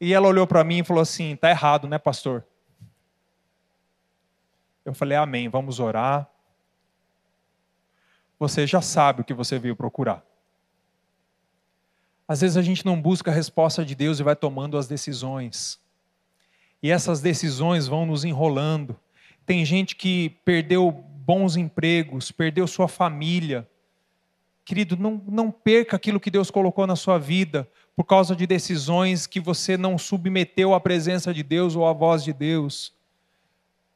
E ela olhou para mim e falou assim: está errado, né, pastor? Eu falei: Amém, vamos orar. Você já sabe o que você veio procurar. Às vezes a gente não busca a resposta de Deus e vai tomando as decisões. E essas decisões vão nos enrolando. Tem gente que perdeu bons empregos, perdeu sua família. Querido, não, não perca aquilo que Deus colocou na sua vida por causa de decisões que você não submeteu à presença de Deus ou à voz de Deus.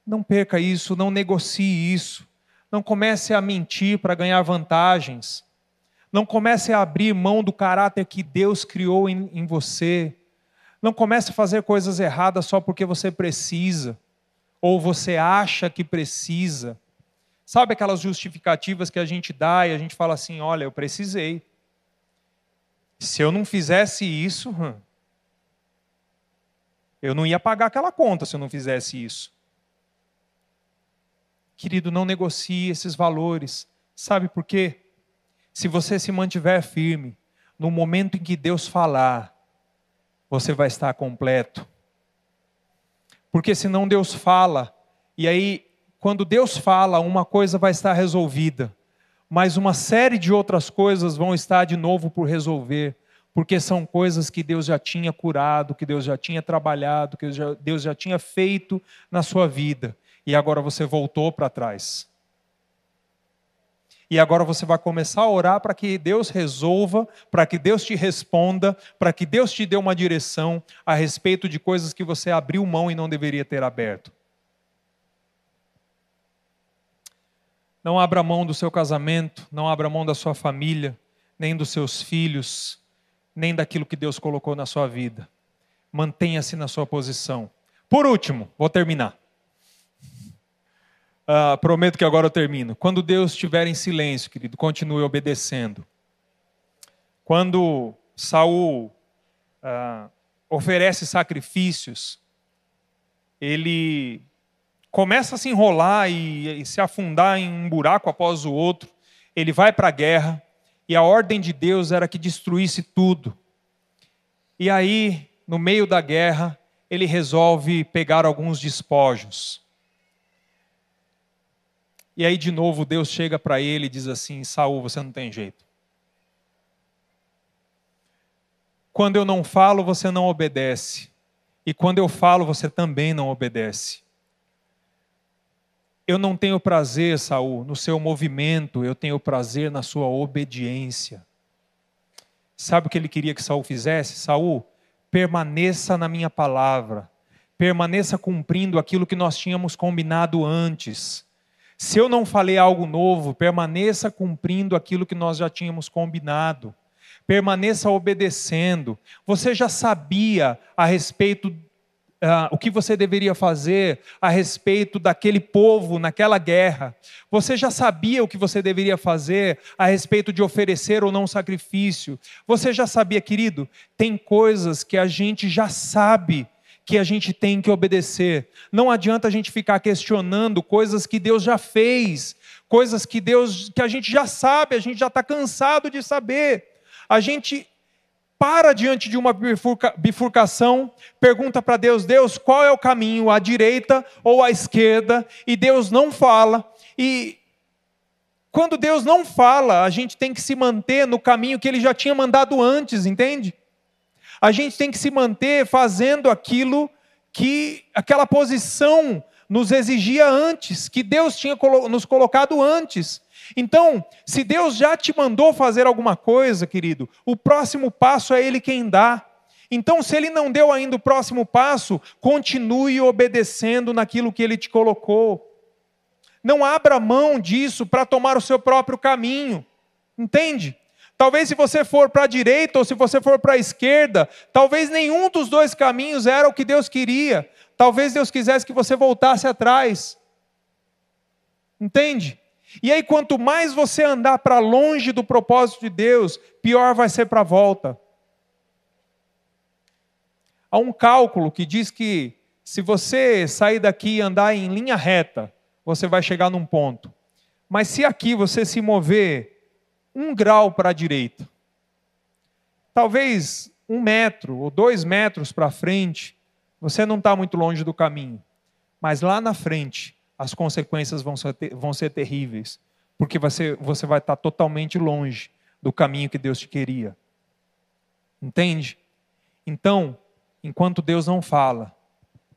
Não perca isso, não negocie isso. Não comece a mentir para ganhar vantagens. Não comece a abrir mão do caráter que Deus criou em, em você. Não comece a fazer coisas erradas só porque você precisa ou você acha que precisa. Sabe aquelas justificativas que a gente dá e a gente fala assim: olha, eu precisei. Se eu não fizesse isso, eu não ia pagar aquela conta se eu não fizesse isso. Querido, não negocie esses valores. Sabe por quê? Se você se mantiver firme, no momento em que Deus falar, você vai estar completo. Porque senão Deus fala, e aí, quando Deus fala, uma coisa vai estar resolvida, mas uma série de outras coisas vão estar de novo por resolver, porque são coisas que Deus já tinha curado, que Deus já tinha trabalhado, que Deus já tinha feito na sua vida, e agora você voltou para trás. E agora você vai começar a orar para que Deus resolva, para que Deus te responda, para que Deus te dê uma direção a respeito de coisas que você abriu mão e não deveria ter aberto. Não abra mão do seu casamento, não abra mão da sua família, nem dos seus filhos, nem daquilo que Deus colocou na sua vida. Mantenha-se na sua posição. Por último, vou terminar. Uh, prometo que agora eu termino. Quando Deus estiver em silêncio, querido, continue obedecendo. Quando Saul uh, oferece sacrifícios, ele começa a se enrolar e, e se afundar em um buraco após o outro. Ele vai para a guerra e a ordem de Deus era que destruísse tudo. E aí, no meio da guerra, ele resolve pegar alguns despojos. E aí de novo Deus chega para ele e diz assim: Saul, você não tem jeito. Quando eu não falo, você não obedece. E quando eu falo, você também não obedece. Eu não tenho prazer, Saul, no seu movimento, eu tenho prazer na sua obediência. Sabe o que ele queria que Saul fizesse? Saul, permaneça na minha palavra. Permaneça cumprindo aquilo que nós tínhamos combinado antes. Se eu não falei algo novo, permaneça cumprindo aquilo que nós já tínhamos combinado. Permaneça obedecendo. Você já sabia a respeito Uh, o que você deveria fazer a respeito daquele povo naquela guerra. Você já sabia o que você deveria fazer a respeito de oferecer ou não sacrifício. Você já sabia, querido? Tem coisas que a gente já sabe que a gente tem que obedecer. Não adianta a gente ficar questionando coisas que Deus já fez, coisas que Deus que a gente já sabe, a gente já está cansado de saber. A gente para diante de uma bifurca, bifurcação, pergunta para Deus: Deus, qual é o caminho, à direita ou à esquerda? E Deus não fala. E quando Deus não fala, a gente tem que se manter no caminho que Ele já tinha mandado antes, entende? A gente tem que se manter fazendo aquilo que aquela posição nos exigia antes, que Deus tinha nos colocado antes. Então, se Deus já te mandou fazer alguma coisa, querido, o próximo passo é Ele quem dá. Então, se Ele não deu ainda o próximo passo, continue obedecendo naquilo que Ele te colocou. Não abra mão disso para tomar o seu próprio caminho. Entende? Talvez se você for para a direita ou se você for para a esquerda, talvez nenhum dos dois caminhos era o que Deus queria. Talvez Deus quisesse que você voltasse atrás. Entende? E aí, quanto mais você andar para longe do propósito de Deus, pior vai ser para a volta. Há um cálculo que diz que se você sair daqui e andar em linha reta, você vai chegar num ponto. Mas se aqui você se mover um grau para a direita. Talvez um metro ou dois metros para frente, você não está muito longe do caminho. Mas lá na frente, as consequências vão ser, vão ser terríveis. Porque você, você vai estar tá totalmente longe do caminho que Deus te queria. Entende? Então, enquanto Deus não fala,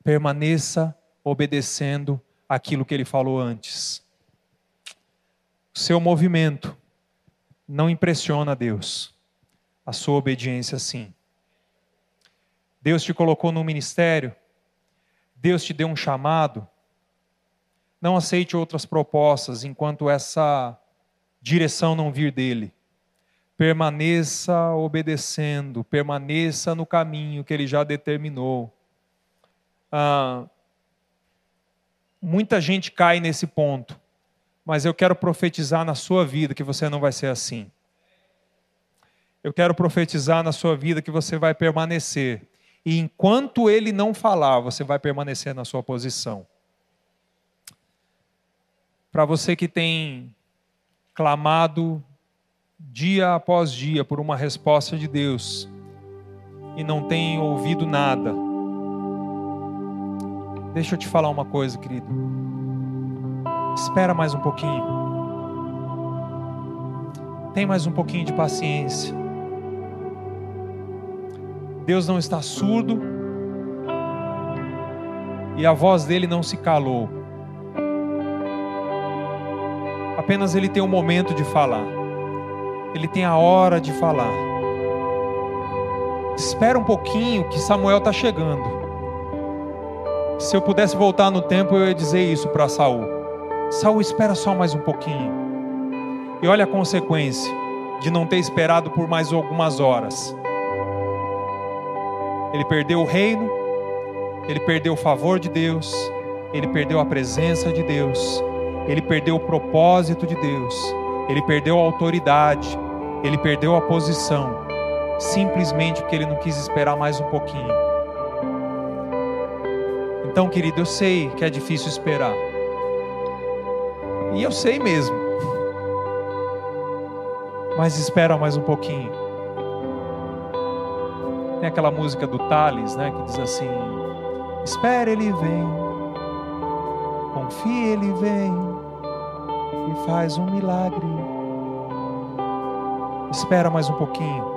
permaneça obedecendo aquilo que ele falou antes. Seu movimento não impressiona Deus. A sua obediência, sim. Deus te colocou no ministério, Deus te deu um chamado. Não aceite outras propostas enquanto essa direção não vir dele. Permaneça obedecendo, permaneça no caminho que ele já determinou. Ah, muita gente cai nesse ponto mas eu quero profetizar na sua vida que você não vai ser assim. Eu quero profetizar na sua vida que você vai permanecer. E enquanto ele não falar, você vai permanecer na sua posição. Para você que tem clamado dia após dia por uma resposta de Deus e não tem ouvido nada, deixa eu te falar uma coisa, querido. Espera mais um pouquinho. Tem mais um pouquinho de paciência. Deus não está surdo e a voz dele não se calou. Apenas ele tem um momento de falar. Ele tem a hora de falar. Espera um pouquinho que Samuel está chegando. Se eu pudesse voltar no tempo, eu ia dizer isso para Saul. Saul espera só mais um pouquinho. E olha a consequência de não ter esperado por mais algumas horas. Ele perdeu o reino, ele perdeu o favor de Deus, ele perdeu a presença de Deus, ele perdeu o propósito de Deus, ele perdeu a autoridade, ele perdeu a posição, simplesmente porque ele não quis esperar mais um pouquinho. Então, querido, eu sei que é difícil esperar. E eu sei mesmo. Mas espera mais um pouquinho. Tem aquela música do Thales, né, que diz assim: Espera, ele vem. Confia, ele vem. E faz um milagre. Espera mais um pouquinho.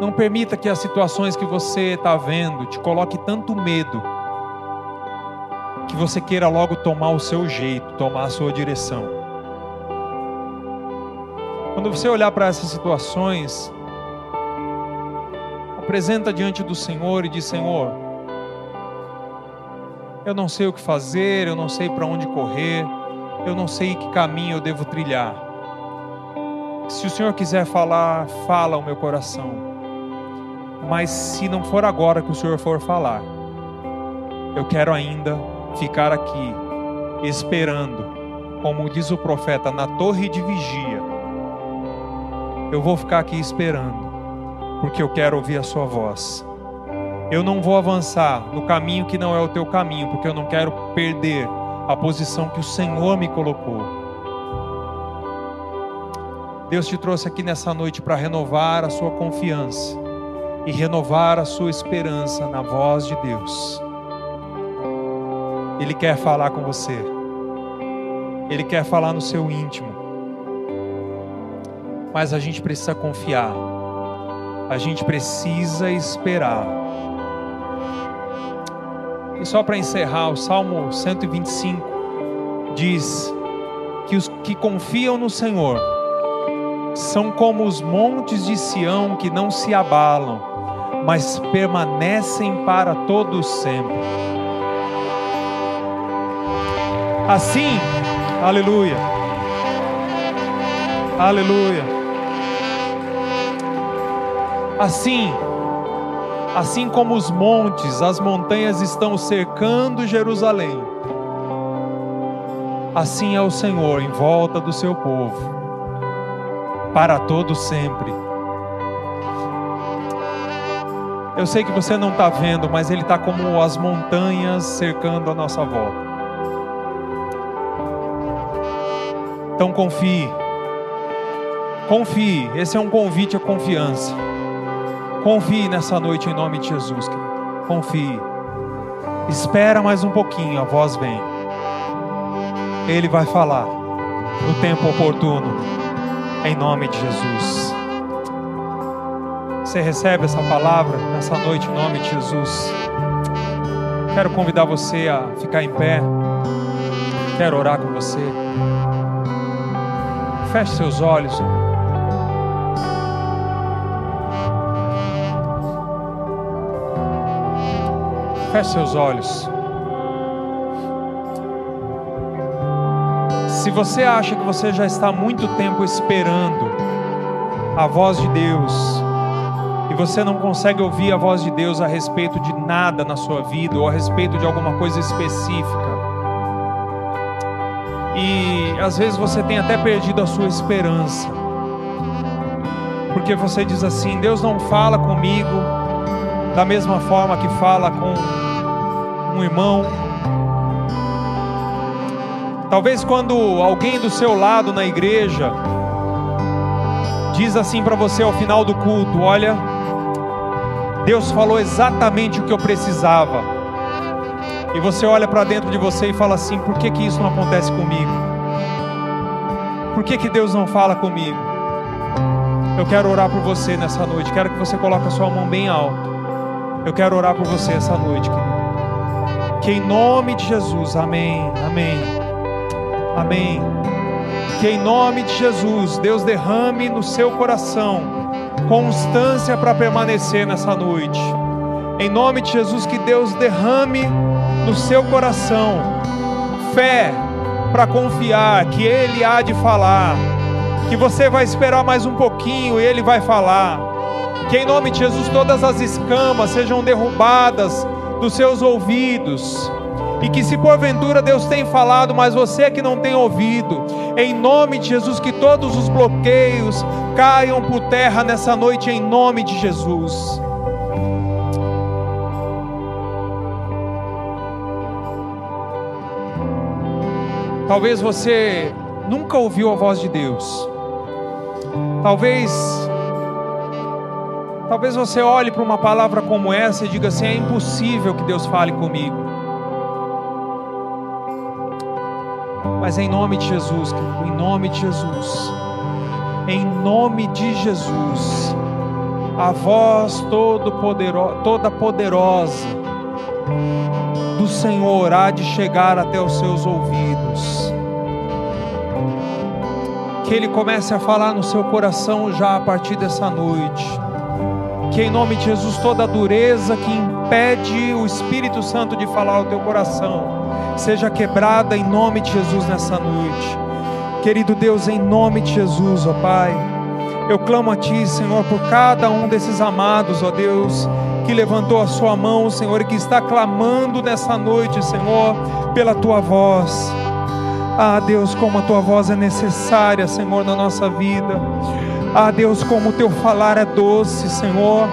Não permita que as situações que você está vendo te coloque tanto medo que você queira logo tomar o seu jeito, tomar a sua direção. Quando você olhar para essas situações, apresenta diante do Senhor e diz: Senhor, eu não sei o que fazer, eu não sei para onde correr, eu não sei que caminho eu devo trilhar. Se o Senhor quiser falar, fala o meu coração mas se não for agora que o Senhor for falar, eu quero ainda ficar aqui esperando, como diz o profeta, na torre de vigia. Eu vou ficar aqui esperando, porque eu quero ouvir a sua voz. Eu não vou avançar no caminho que não é o teu caminho, porque eu não quero perder a posição que o Senhor me colocou. Deus te trouxe aqui nessa noite para renovar a sua confiança e renovar a sua esperança na voz de Deus. Ele quer falar com você, Ele quer falar no seu íntimo, mas a gente precisa confiar, a gente precisa esperar. E só para encerrar, o Salmo 125 diz que os que confiam no Senhor são como os montes de Sião que não se abalam, mas permanecem para todos sempre. Assim, aleluia, aleluia. Assim, assim como os montes, as montanhas estão cercando Jerusalém, assim é o Senhor em volta do seu povo, para todo sempre. Eu sei que você não está vendo, mas Ele está como as montanhas cercando a nossa volta. Então confie. Confie. Esse é um convite à confiança. Confie nessa noite em nome de Jesus. Confie. Espera mais um pouquinho, a voz vem. Ele vai falar no tempo oportuno. Em nome de Jesus. Você recebe essa palavra nessa noite em nome de Jesus. Quero convidar você a ficar em pé. Quero orar. Feche seus olhos. Feche seus olhos. Se você acha que você já está há muito tempo esperando a voz de Deus, e você não consegue ouvir a voz de Deus a respeito de nada na sua vida ou a respeito de alguma coisa específica. E às vezes você tem até perdido a sua esperança. Porque você diz assim: Deus não fala comigo da mesma forma que fala com um irmão. Talvez quando alguém do seu lado na igreja diz assim para você ao final do culto: Olha, Deus falou exatamente o que eu precisava. E você olha para dentro de você e fala assim: por que, que isso não acontece comigo? Por que, que Deus não fala comigo? Eu quero orar por você nessa noite. Quero que você coloque a sua mão bem alto. Eu quero orar por você essa noite, querido. Que em nome de Jesus, amém, amém, amém. Que em nome de Jesus, Deus derrame no seu coração constância para permanecer nessa noite. Em nome de Jesus, que Deus derrame no seu coração fé para confiar que Ele há de falar, que você vai esperar mais um pouquinho e Ele vai falar. Que em nome de Jesus todas as escamas sejam derrubadas dos seus ouvidos e que se porventura Deus tem falado, mas você que não tem ouvido, em nome de Jesus, que todos os bloqueios caiam por terra nessa noite, em nome de Jesus. Talvez você nunca ouviu a voz de Deus. Talvez Talvez você olhe para uma palavra como essa e diga assim: é impossível que Deus fale comigo. Mas em nome de Jesus, em nome de Jesus, em nome de Jesus, a voz todo poderosa, toda poderosa do Senhor há de chegar até os seus ouvidos. Que Ele comece a falar no seu coração já a partir dessa noite. Que em nome de Jesus toda dureza que impede o Espírito Santo de falar ao teu coração seja quebrada em nome de Jesus nessa noite. Querido Deus, em nome de Jesus, ó Pai. Eu clamo a Ti, Senhor, por cada um desses amados, ó Deus, que levantou a sua mão, Senhor, e que está clamando nessa noite, Senhor, pela Tua voz. Ah, Deus, como a Tua voz é necessária, Senhor, na nossa vida. Ah, Deus, como o Teu falar é doce, Senhor.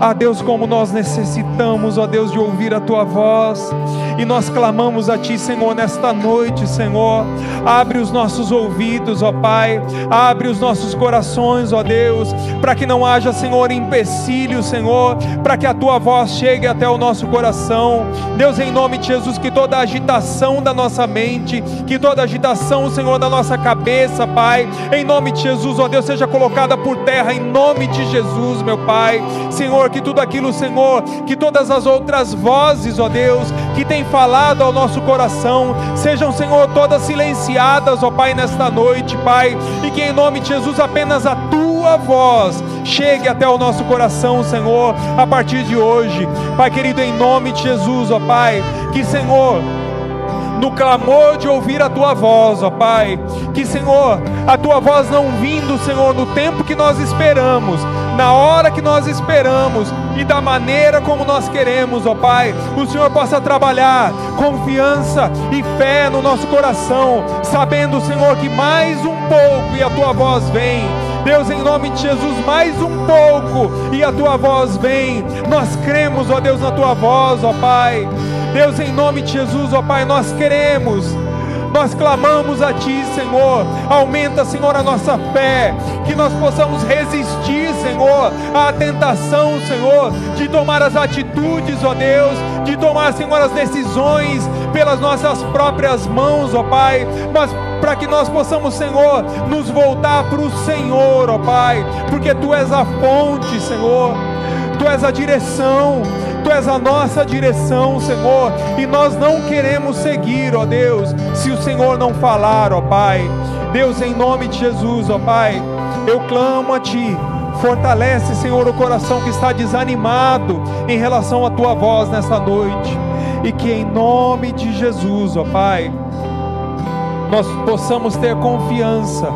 Ah, Deus, como nós necessitamos, ó Deus, de ouvir a Tua voz. E nós clamamos a Ti, Senhor, nesta noite, Senhor. Abre os nossos ouvidos, ó Pai. Abre os nossos corações, ó Deus. Para que não haja, Senhor, empecilho, Senhor. Para que a Tua voz chegue até o nosso coração. Deus, em nome de Jesus, que toda agitação da nossa mente, que toda agitação, Senhor, da nossa cabeça, Pai. Em nome de Jesus, ó Deus, seja colocada por terra. Em nome de Jesus, meu Pai. Senhor, que tudo aquilo, Senhor, que todas as outras vozes, ó Deus, que falado ao nosso coração, sejam, Senhor, todas silenciadas, ó Pai, nesta noite, Pai, e que em nome de Jesus apenas a tua voz chegue até o nosso coração, Senhor, a partir de hoje, Pai querido, em nome de Jesus, ó Pai, que, Senhor, no clamor de ouvir a tua voz, ó Pai. Que, Senhor, a tua voz não vindo, Senhor, no tempo que nós esperamos, na hora que nós esperamos e da maneira como nós queremos, ó Pai, o Senhor possa trabalhar confiança e fé no nosso coração, sabendo, Senhor, que mais um pouco e a tua voz vem. Deus, em nome de Jesus, mais um pouco e a tua voz vem. Nós cremos, ó Deus, na tua voz, ó Pai. Deus, em nome de Jesus, ó Pai, nós queremos. Nós clamamos a Ti, Senhor. Aumenta, Senhor, a nossa fé. Que nós possamos resistir, Senhor, à tentação, Senhor, de tomar as atitudes, ó Deus, de tomar, Senhor, as decisões pelas nossas próprias mãos, ó Pai. Mas para que nós possamos, Senhor, nos voltar para o Senhor, ó Pai, porque Tu és a fonte, Senhor. Tu és a direção. Tu és a nossa direção, Senhor, e nós não queremos seguir, ó Deus, se o Senhor não falar, ó Pai. Deus, em nome de Jesus, ó Pai, eu clamo a Ti. Fortalece, Senhor, o coração que está desanimado em relação à Tua voz nessa noite. E que em nome de Jesus, ó Pai, nós possamos ter confiança,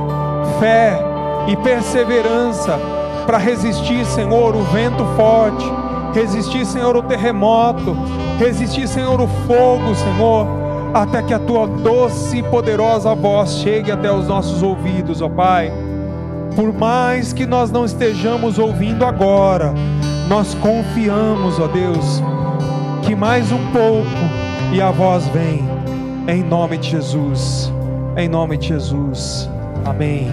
fé e perseverança para resistir, Senhor, o vento forte resistir, Senhor, o terremoto, resistir, Senhor, o fogo, Senhor, até que a tua doce e poderosa voz chegue até os nossos ouvidos, ó Pai. Por mais que nós não estejamos ouvindo agora, nós confiamos, ó Deus, que mais um pouco e a voz vem, em nome de Jesus, em nome de Jesus, amém.